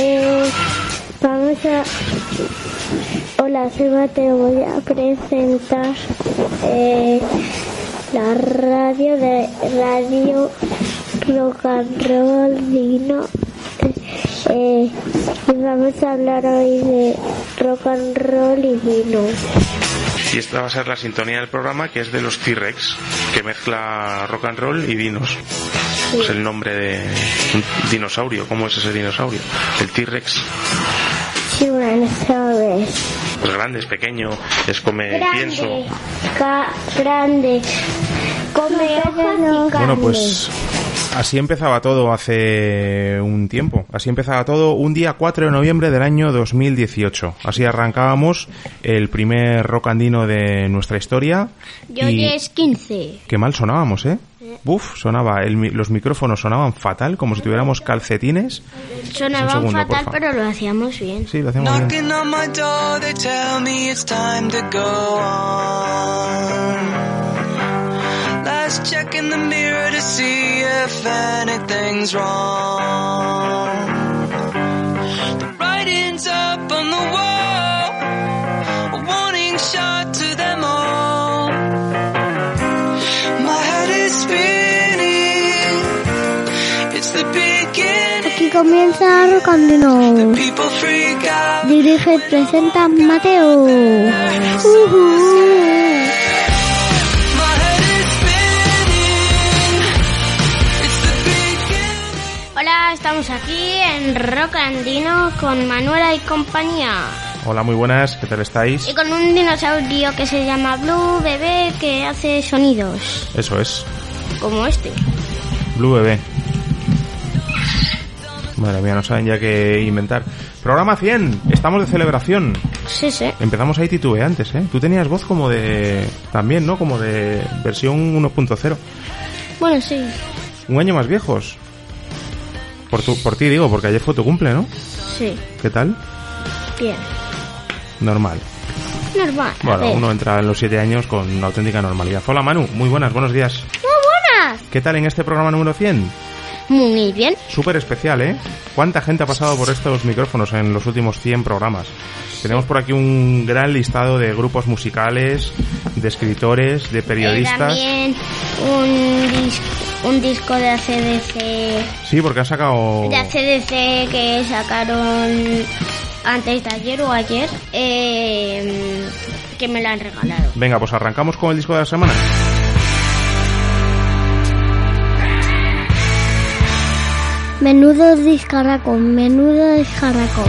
Eh, vamos a... Hola, soy Mateo. Voy a presentar eh, la radio de Radio Rock and Roll Dino. Eh, y vamos a hablar hoy de rock and roll y vino. Y esta va a ser la sintonía del programa que es de los T-Rex, que mezcla rock and roll y dinos. Es el nombre de un dinosaurio. ¿Cómo es ese dinosaurio? El T-Rex. Pues grande, es pequeño, es come pienso. Grande, ca- grande, come hojas y Bueno, pues así empezaba todo hace un tiempo. Así empezaba todo un día 4 de noviembre del año 2018. Así arrancábamos el primer rock andino de nuestra historia. Yo y 10, 15. qué mal sonábamos, ¿eh? Buf, sonaba, el los micrófonos sonaban fatal, como si tuviéramos calcetines. Sonaban segundo, fatal, pero lo hacíamos bien. Sí, lo hacemos bien. Knocking on my door, they tell me it's time to go on. Last check in the mirror to see if anything's wrong. The writing's up on the wall, a warning shot to them all. My head is spinning, it's the beginning. Aquí comienza Rocandino. People freak out. Dirige y presenta Mateo. Ujú. My Hola, estamos aquí en Rocandino con Manuela y compañía. Hola, muy buenas, ¿qué tal estáis? Y con un dinosaurio que se llama Blue Bebé que hace sonidos. Eso es, Como este. Blue Bebé. Madre mía, no saben ya qué inventar. Programa 100, estamos de celebración. Sí, sí. Empezamos ahí titubeantes, ¿eh? Tú tenías voz como de... También, ¿no? Como de versión 1.0. Bueno, sí. Un año más viejos. Por, tu, por ti digo, porque ayer fue tu cumple, ¿no? Sí. ¿Qué tal? Bien. Normal. Normal. Bueno, uno entra en los 7 años con una auténtica normalidad. Hola Manu, muy buenas, buenos días. Muy buenas. ¿Qué tal en este programa número 100? Muy bien. Súper especial, ¿eh? ¿Cuánta gente ha pasado por estos micrófonos en los últimos 100 programas? Tenemos por aquí un gran listado de grupos musicales, de escritores, de periodistas. también un, dis- un disco de ACDC. Sí, porque han sacado... De ACDC que sacaron antes de ayer o ayer. eh, que me lo han regalado. Venga, pues arrancamos con el disco de la semana. Menudo discarraco, menudo discarraco.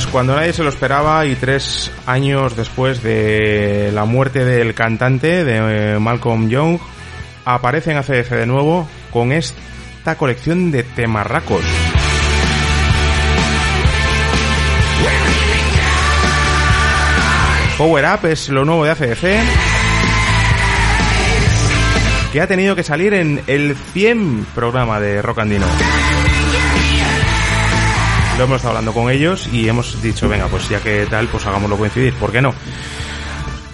Pues cuando nadie se lo esperaba y tres años después de la muerte del cantante de eh, Malcolm Young, aparece en ACDC de nuevo con esta colección de temarracos. Power Up es lo nuevo de ACDC que ha tenido que salir en el 100 programa de Rock Andino. Lo hemos estado hablando con ellos y hemos dicho, venga, pues ya que tal, pues hagámoslo coincidir. ¿Por qué no?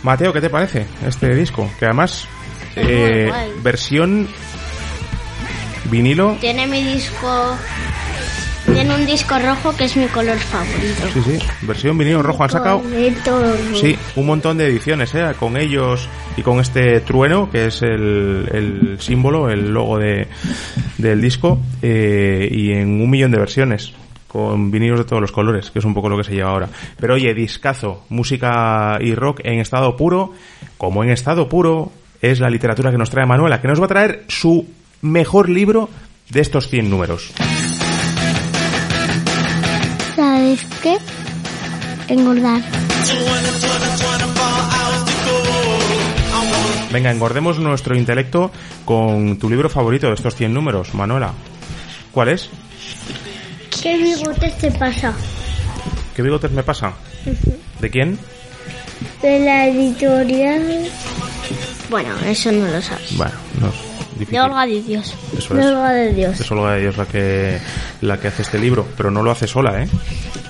Mateo, ¿qué te parece este disco? Que además, eh, versión vinilo. Tiene mi disco. Tiene un disco rojo que es mi color favorito. Sí, sí, versión vinilo rojo. Han sacado, sí, un montón de ediciones, ¿eh? Con ellos y con este trueno, que es el, el símbolo, el logo de, del disco, eh, y en un millón de versiones. Con vinilos de todos los colores, que es un poco lo que se lleva ahora. Pero oye, discazo, música y rock en estado puro, como en estado puro es la literatura que nos trae Manuela, que nos va a traer su mejor libro de estos 100 números. ¿Sabes qué? Engordar. Venga, engordemos nuestro intelecto con tu libro favorito de estos 100 números, Manuela. ¿Cuál es? ¿Qué bigotes te pasa? ¿Qué bigotes me pasa? ¿De quién? De la editorial. Bueno, eso no lo sabes. Bueno, no difícil. De Olga de Dios. Eso de es. Olga de Dios. Es Olga de Dios la que, la que hace este libro, pero no lo hace sola, ¿eh?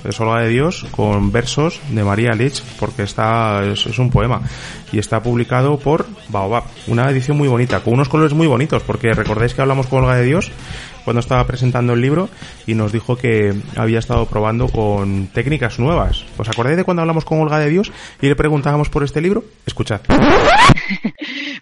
Es Olga de Dios con versos de María Lich, porque está, es, es un poema. Y está publicado por Baobab. Una edición muy bonita, con unos colores muy bonitos, porque recordáis que hablamos con Olga de Dios cuando estaba presentando el libro y nos dijo que había estado probando con técnicas nuevas. ¿Os acordáis de cuando hablamos con Olga de Dios y le preguntábamos por este libro? Escuchad.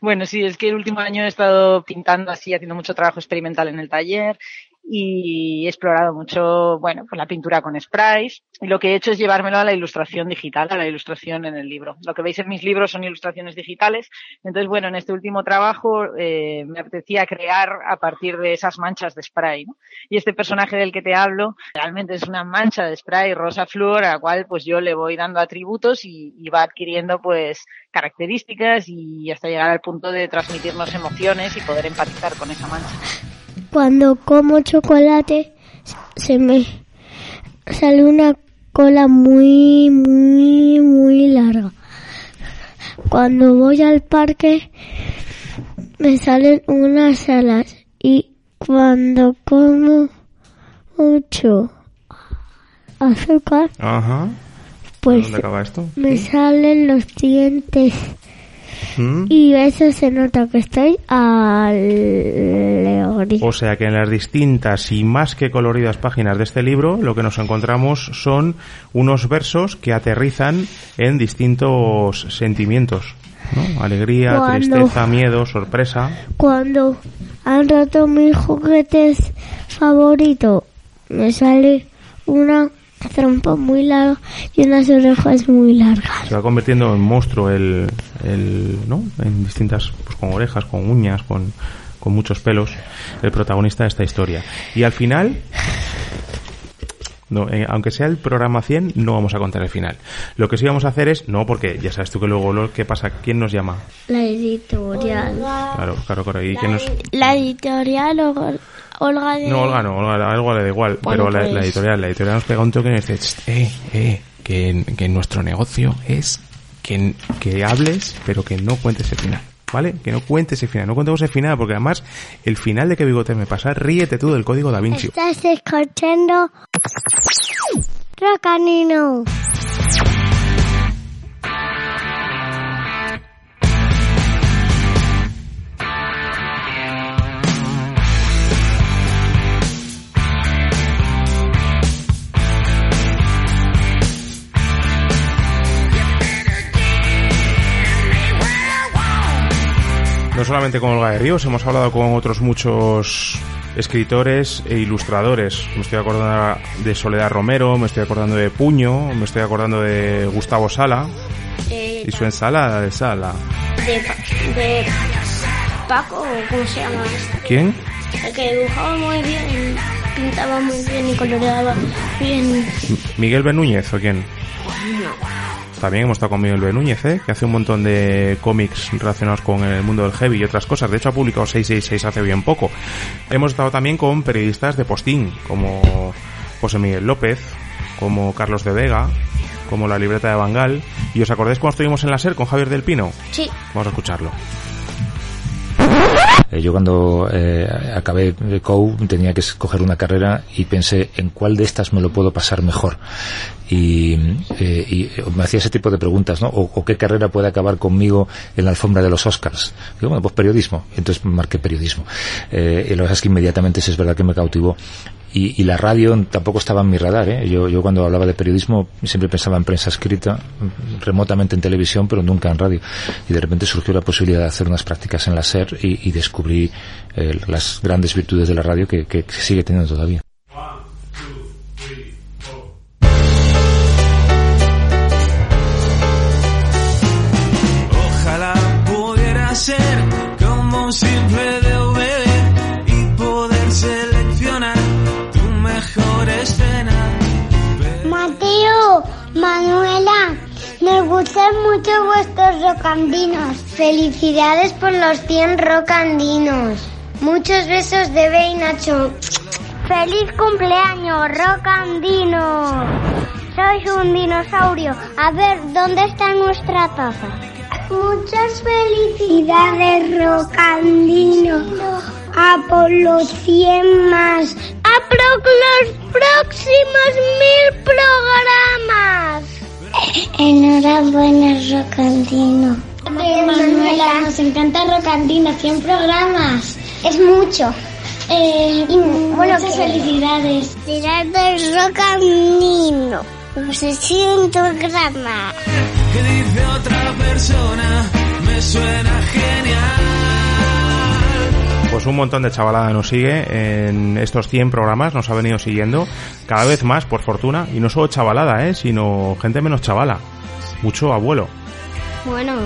Bueno, sí, es que el último año he estado pintando así, haciendo mucho trabajo experimental en el taller y he explorado mucho, bueno, pues la pintura con sprays y lo que he hecho es llevármelo a la ilustración digital, a la ilustración en el libro. Lo que veis en mis libros son ilustraciones digitales. Entonces, bueno, en este último trabajo eh, me apetecía crear a partir de esas manchas de spray, ¿no? Y este personaje del que te hablo realmente es una mancha de spray rosa flúor a la cual pues yo le voy dando atributos y, y va adquiriendo pues características y hasta llegar al punto de transmitirnos emociones y poder empatizar con esa mancha. Cuando como chocolate, se me sale una cola muy, muy, muy larga. Cuando voy al parque, me salen unas alas. Y cuando como mucho azúcar, Ajá. pues ¿Dónde acaba esto? me salen los dientes. ¿Mm? Y eso se nota que estoy alegre. O sea que en las distintas y más que coloridas páginas de este libro lo que nos encontramos son unos versos que aterrizan en distintos sentimientos. ¿no? Alegría, Cuando- tristeza, miedo, sorpresa. Cuando han roto mis juguetes favoritos, me sale una trompa muy larga y unas orejas muy largas. Se va convirtiendo en monstruo el, el ¿no? En distintas, pues con orejas, con uñas, con, con muchos pelos, el protagonista de esta historia. Y al final, no, eh, aunque sea el programa 100, no vamos a contar el final. Lo que sí vamos a hacer es, no, porque ya sabes tú que luego lo que pasa, ¿quién nos llama? La editorial. Claro, claro, claro. ¿Y quién nos... La editorial Olga, Olga de... No, Olga no, Olga, algo le da igual, Bueno, pero la, pues- la editorial, la editorial nos pega un toque y nos dice, "Ch, eh, eh, que, que nuestro negocio es que, que hables, pero que no cuentes el final, ¿vale? Que no cuentes el final, no contemos el final, porque además el final de que bigote me pasa, ríete tú del código da Vinci. Estás escuchando Rocanino. No solamente con Olga de Ríos, hemos hablado con otros muchos escritores e ilustradores. Me estoy acordando de Soledad Romero, me estoy acordando de Puño, me estoy acordando de Gustavo Sala De, y su ensalada de sala. de, Pa- de Paco, ¿cómo se llama? ¿Quién? El que dibujaba muy bien. pintaba muy bien y coloreaba bien. ¿Miguel Benúñez o quién? También hemos estado con Miguel Benúñez, ¿eh? que hace un montón de cómics relacionados con el mundo del heavy y otras cosas. De hecho, ha publicado 666 hace bien poco. Hemos estado también con periodistas de postín, como José Miguel López, como Carlos de Vega, como la libreta de Bangal. ¿Y os acordáis cuando estuvimos en la SER con Javier del Pino? Sí. Vamos a escucharlo. Eh, yo cuando eh, acabé COU tenía que escoger una carrera y pensé en cuál de estas me lo puedo pasar mejor. Y, eh, y me hacía ese tipo de preguntas, ¿no? O, qué carrera puede acabar conmigo en la alfombra de los Oscars. Digo, bueno, pues periodismo. Entonces marqué periodismo. Eh, y lo que es que inmediatamente sí es verdad que me cautivó. Y, y la radio tampoco estaba en mi radar. ¿eh? Yo, yo cuando hablaba de periodismo siempre pensaba en prensa escrita, remotamente en televisión, pero nunca en radio. Y de repente surgió la posibilidad de hacer unas prácticas en la SER y, descubrí eh, las grandes virtudes de la radio que, que sigue teniendo todavía. Manuela, nos gustan mucho vuestros rocandinos. Felicidades por los 100 rocandinos. Muchos besos de Bey Nacho. ¡Feliz cumpleaños, rocandino! Sois un dinosaurio. A ver, ¿dónde está nuestra taza? Muchas felicidades, Rocandino. A por los 100 más. Por los próximos mil programas. Enhorabuena, Rocandino. Manuela, nos encanta Rocandino. 100 programas. Es mucho. Eh, muchas felicidades. Felicidades, Rocandino. Los 100 programas. Que dice otra persona, me suena genial. Pues un montón de chavalada nos sigue en estos 100 programas, nos ha venido siguiendo cada vez más, por fortuna, y no solo chavalada, ¿eh? sino gente menos chavala, mucho abuelo, Bueno,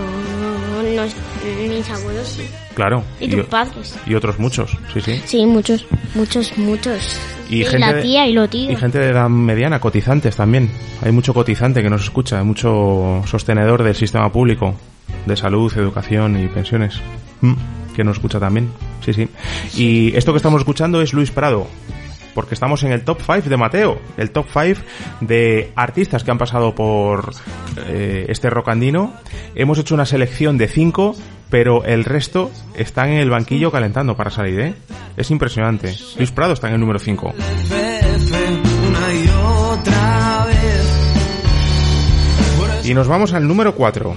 los, mis abuelos sí. claro, Y tus padres. y otros muchos, sí, sí. Sí, muchos, muchos, muchos. Y, Y gente la tía y lo tío. Y gente de edad mediana, cotizantes también. Hay mucho cotizante que nos escucha, hay mucho sostenedor del sistema público de salud, educación y pensiones. Mm, que nos escucha también. Sí, sí. Y esto que estamos escuchando es Luis Prado. Porque estamos en el top 5 de Mateo, el top 5 de artistas que han pasado por eh, este rocandino. Hemos hecho una selección de 5, pero el resto están en el banquillo calentando para salir, ¿eh? Es impresionante. Luis Prado está en el número 5. FF, una y otra vez. Por eso Y nos vamos al número 4.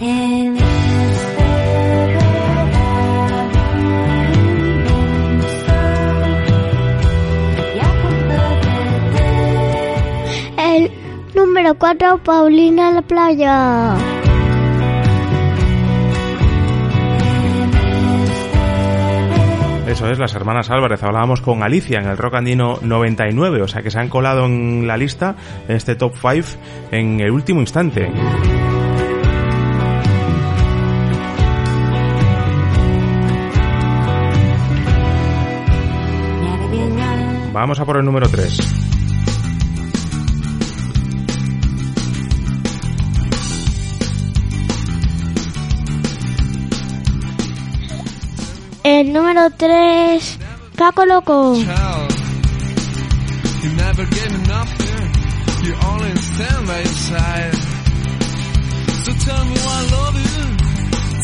Número 4, Paulina en la playa. Eso es, las hermanas Álvarez. Hablábamos con Alicia en el Rock Andino 99, o sea que se han colado en la lista, en este top 5, en el último instante. Vamos a por el número 3.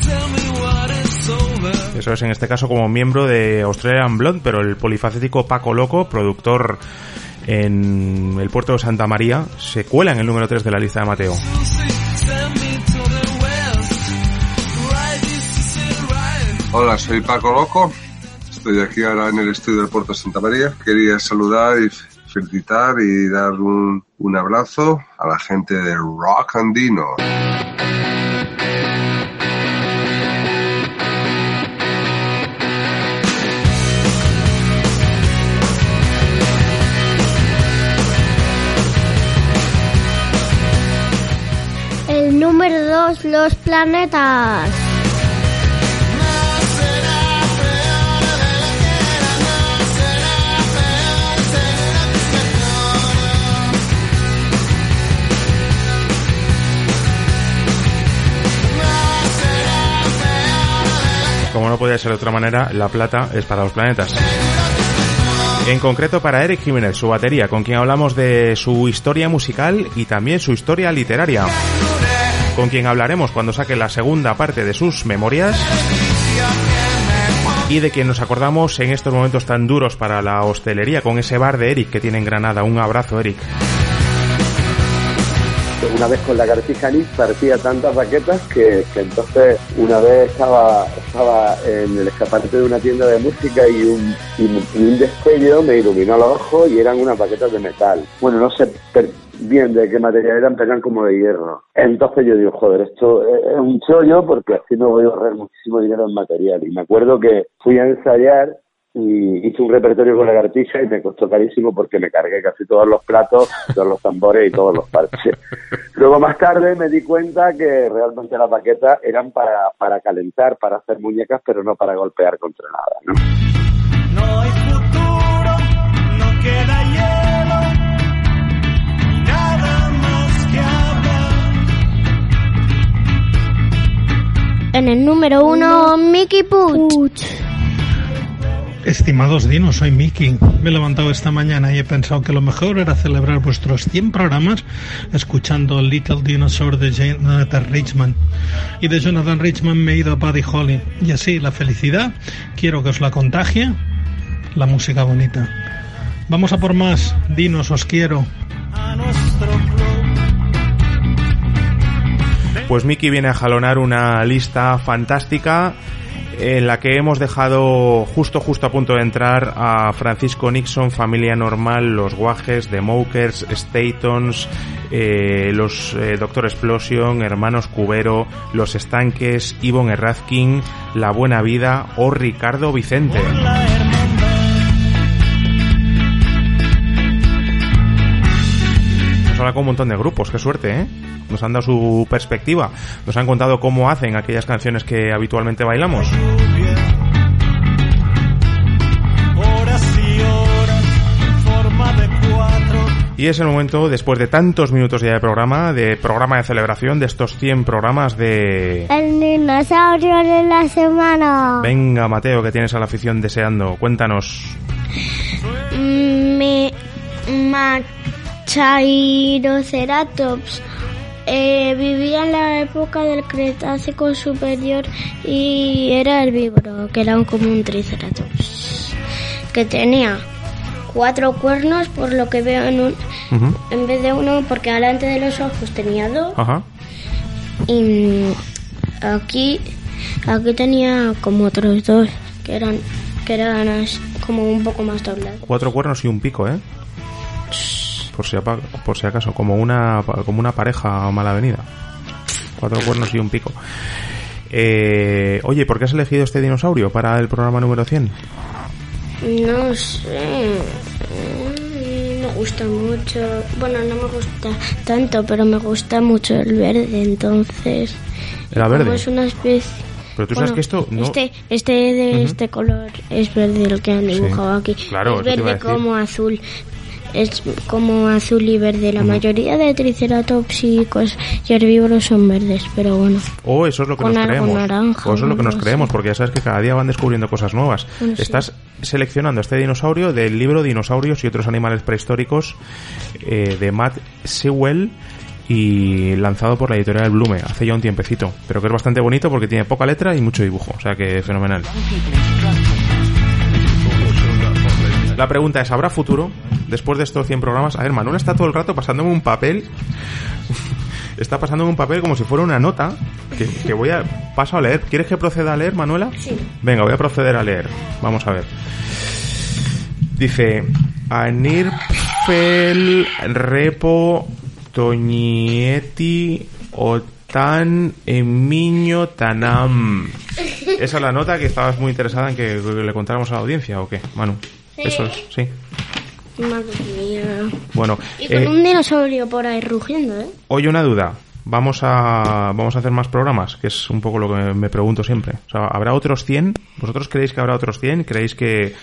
Tell me what it's over. Eso es, en este caso, como miembro de Australian Blonde, pero el polifacético Paco Loco, productor en el puerto de Santa María, se cuela en el número 3 de la lista de Mateo. Hola, soy Paco Loco. Estoy aquí ahora en el estudio del Puerto Santa María. Quería saludar y felicitar y dar un, un abrazo a la gente de Rock Andino. El número 2, Los Planetas. Puede ser de otra manera, la plata es para los planetas. En concreto para Eric Jiménez, su batería, con quien hablamos de su historia musical y también su historia literaria. Con quien hablaremos cuando saque la segunda parte de sus memorias y de quien nos acordamos en estos momentos tan duros para la hostelería con ese bar de Eric que tiene en Granada. Un abrazo, Eric. Una vez con la cartija partía tantas baquetas que, que, entonces una vez estaba, estaba en el escaparate de una tienda de música y un, y un destello me iluminó los ojos y eran unas baquetas de metal. Bueno, no sé bien de qué material eran, pero eran como de hierro. Entonces yo digo, joder, esto es un chollo porque así no voy a ahorrar muchísimo dinero en material. Y me acuerdo que fui a ensayar y hice un repertorio con la cartija y me costó carísimo porque me cargué casi todos los platos, todos los tambores y todos los parches. Luego más tarde me di cuenta que realmente las baquetas eran para, para calentar, para hacer muñecas, pero no para golpear contra nada, ¿no? No hay futuro, no queda hielo, nada más que hablar. En el número uno, Mickey Puch. Estimados dinos, soy Mickey. Me he levantado esta mañana y he pensado que lo mejor era celebrar vuestros 100 programas escuchando Little Dinosaur de Jonathan Richman. Y de Jonathan Richman me he ido a Buddy Holly. Y así, la felicidad, quiero que os la contagie, la música bonita. Vamos a por más, dinos, os quiero. Pues Mickey viene a jalonar una lista fantástica en la que hemos dejado justo justo a punto de entrar a Francisco Nixon, Familia Normal, Los Guajes, The Mokers, Statons, eh, los eh, Doctor Explosion, Hermanos Cubero, Los Estanques, Ivonne Errazkin, La Buena Vida o Ricardo Vicente. Habla con un montón de grupos, qué suerte, ¿eh? Nos han dado su perspectiva, nos han contado cómo hacen aquellas canciones que habitualmente bailamos. Y es el momento, después de tantos minutos ya de programa, de programa de celebración, de estos 100 programas de... El dinosaurio de la semana. Venga, Mateo, que tienes a la afición deseando. Cuéntanos. Mi Machairoceratops eh, vivía en la época del Cretácico superior y era herbívoro, que era un- como un triceratops, que tenía cuatro cuernos, por lo que veo en un, en vez de uno, porque delante de los ojos tenía dos Ajá. y mm, aquí aquí tenía como otros dos que eran que eran como un poco más doblados. Cuatro cuernos y un pico, ¿eh? Por si, por si acaso, como una, como una pareja mala venida. Cuatro cuernos y un pico. Eh, oye, ¿por qué has elegido este dinosaurio para el programa número 100? No sé. mm, Me gusta mucho. Bueno, no me gusta tanto, pero me gusta mucho el verde, entonces. Era verde. es una especie. Pero tú sabes Bueno, que esto no... Este, este de Ujú. este color es verde el que han dibujado aquí. claro, es verde como azul. Es como azul y verde. La mayoría de triceratops y, cos- y herbívoros son verdes, pero bueno. O eso es lo que Con nos creemos. naranja, o eso es lo que nos creemos, porque ya sabes que cada día van descubriendo cosas nuevas. Bueno, sí. Estás seleccionando este dinosaurio del libro Dinosaurios y otros animales prehistóricos eh, de Matt Sewell y lanzado por la editorial Blume hace ya un tiempecito, pero que es bastante bonito porque tiene poca letra y mucho dibujo, o sea que fenomenal. La pregunta es, ¿habrá futuro después de estos 100 programas? A ver, Manuel está todo el rato pasándome un papel está pasándome un papel como si fuera una nota que, que voy a paso a leer. ¿Quieres que proceda a leer, Manuela? Sí. Venga, voy a proceder a leer. Vamos a ver. Dice Anirpfel Repo Toñieti Otan Emiño Tanam. Esa es la nota que estabas muy interesada en que le contáramos a la audiencia, ¿o qué, Manu? Eso es, sí. Madre mía. Bueno, Y con eh, un dinosaurio por ahí rugiendo, ¿eh? Oye, una duda. Vamos a, vamos a hacer más programas, que es un poco lo que me, me pregunto siempre. O sea, ¿habrá otros 100? ¿Vosotros creéis que habrá otros 100? ¿Creéis que,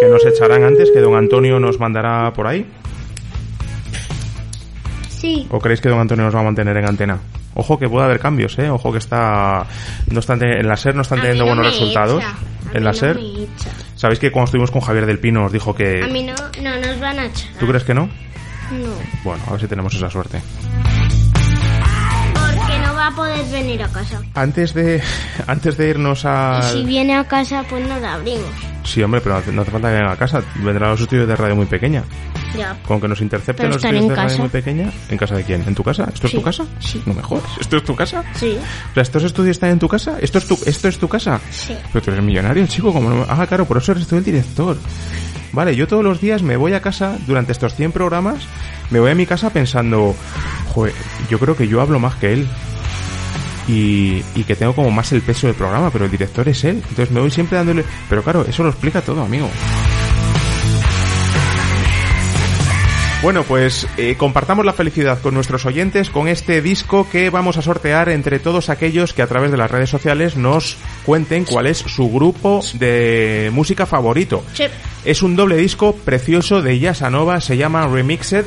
que nos echarán antes? ¿Que don Antonio nos mandará por ahí? Sí. ¿O creéis que don Antonio nos va a mantener en antena? Ojo que puede haber cambios, ¿eh? Ojo que está... No están te- en la SER no están A teniendo no buenos resultados. A En la no SER... Sabéis que cuando estuvimos con Javier del Pino nos dijo A que... mí no, no nos van a echar. ¿Tú crees que no? No. Bueno, a ver si tenemos esa suerte. Porque no va a poder venir a casa. Antes de, antes de irnos a... Y si viene a casa, pues no la abrimos. Sí, hombre, pero no hace, falta que venga a casa. Vendrá a los estudios de radio muy pequeña. Ya. Con que nos intercepten los estudios en de radio casa. muy pequeña. ¿En casa de quién? ¿En tu casa? ¿Esto es tu casa? sí. No me jodas. ¿Esto es tu casa? Sí. O sea, ¿estos estudios están en tu casa? ¿Esto es tu, esto es tu casa? Sí. Pero tú eres millonario, chico. Como no... Ah, claro, por eso eres tú el director. Vale, yo todos los días me voy a casa durante estos 100 programas. Me voy a mi casa pensando, joder, yo creo que yo hablo más que él. Y, y que tengo como más el peso del programa, pero el director es él. Entonces me voy siempre dándole... Pero claro, eso lo explica todo, amigo. Bueno, pues eh, compartamos la felicidad con nuestros oyentes con este disco que vamos a sortear entre todos aquellos que a través de las redes sociales nos cuenten cuál es su grupo de música favorito. Sí. Es un doble disco precioso de Yasanova, se llama Remixed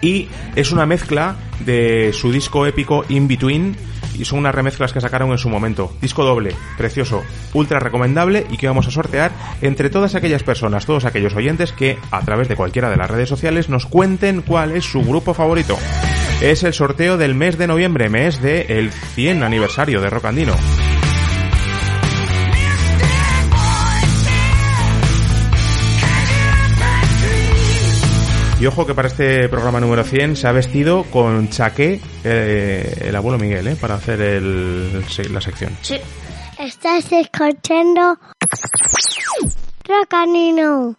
y es una mezcla de su disco épico In Between y son unas remezclas que sacaron en su momento. Disco doble, precioso, ultra recomendable y que vamos a sortear entre todas aquellas personas, todos aquellos oyentes que a través de cualquiera de las redes sociales nos cuenten cuál es su grupo favorito. Es el sorteo del mes de noviembre, mes del 100 aniversario de Rock Andino. Y ojo que para este programa número 100 se ha vestido con chaqué eh, el abuelo Miguel, ¿eh? Para hacer el, la sección. Sí. Estás escuchando Rocanino.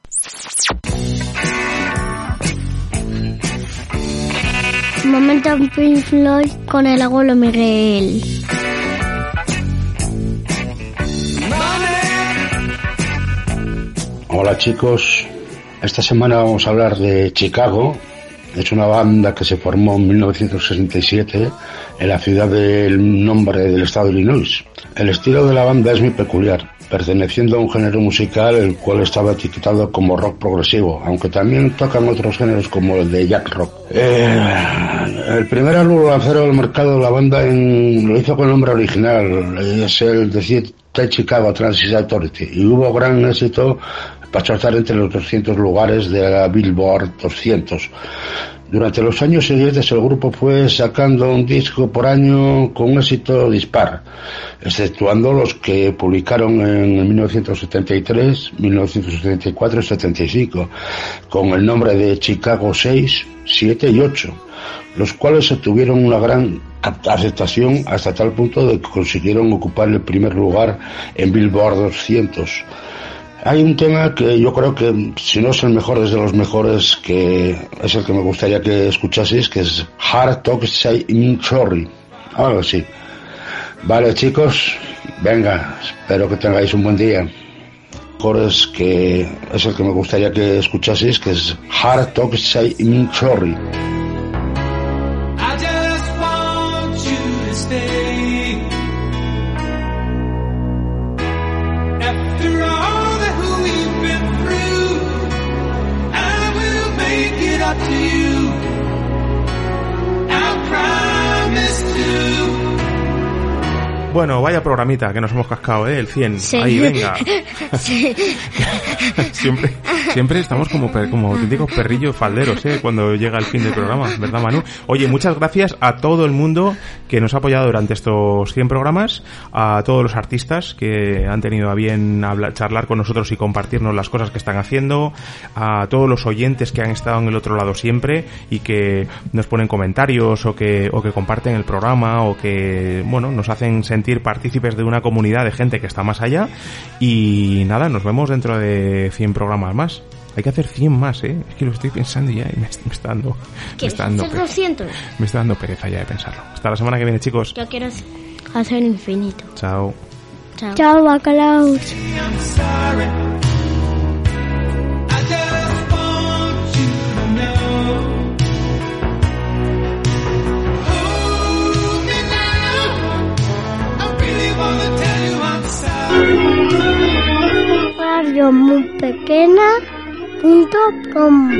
Momento en Pink Floyd con el abuelo Miguel. Hola chicos, esta semana vamos a hablar de Chicago. Es una banda que se formó en 1967 en la ciudad del nombre del estado de Illinois. El estilo de la banda es muy peculiar, perteneciendo a un género musical el cual estaba etiquetado como rock progresivo, aunque también tocan otros géneros como el de jack rock. Eh, el primer álbum lanzado al mercado de la banda en- lo hizo con el nombre original, es el de The Chicago Transit Authority, y hubo gran éxito para estar entre los 200 lugares de la Billboard 200. Durante los años siguientes el grupo fue sacando un disco por año con un éxito dispar, exceptuando los que publicaron en 1973, 1974 y 75, con el nombre de Chicago 6, 7 y 8, los cuales obtuvieron una gran aceptación hasta tal punto de que consiguieron ocupar el primer lugar en Billboard 200. Hay un tema que yo creo que, si no es el mejor, es de los mejores, que es el que me gustaría que escuchaseis, que es Hard Talk Say Sorry. Algo así. Vale, chicos, venga, espero que tengáis un buen día. Mejores que es el que me gustaría que escuchaseis, que es Hard Talk Say Sorry. To you. Bueno, vaya programita que nos hemos cascado, ¿eh? El 100. Sí. Ahí, venga. Sí. siempre, siempre estamos como, como auténticos perrillos falderos, ¿eh? Cuando llega el fin del programa, ¿verdad, Manu? Oye, muchas gracias a todo el mundo que nos ha apoyado durante estos 100 programas, a todos los artistas que han tenido a bien hablar, charlar con nosotros y compartirnos las cosas que están haciendo, a todos los oyentes que han estado en el otro lado siempre y que nos ponen comentarios o que, o que comparten el programa o que, bueno, nos hacen sentir partícipes de una comunidad de gente que está más allá. Y nada, nos vemos dentro de 100 programas más. Hay que hacer 100 más, ¿eh? Es que lo estoy pensando ya y me, me está dando, me ¿Quieres está dando, hacer pe- 200? me está dando pereza ya de pensarlo. Hasta la semana que viene, chicos. Yo quiero hacer infinito. Chao. Chao. Chao, bacalaos. yo muy pequeña punto com.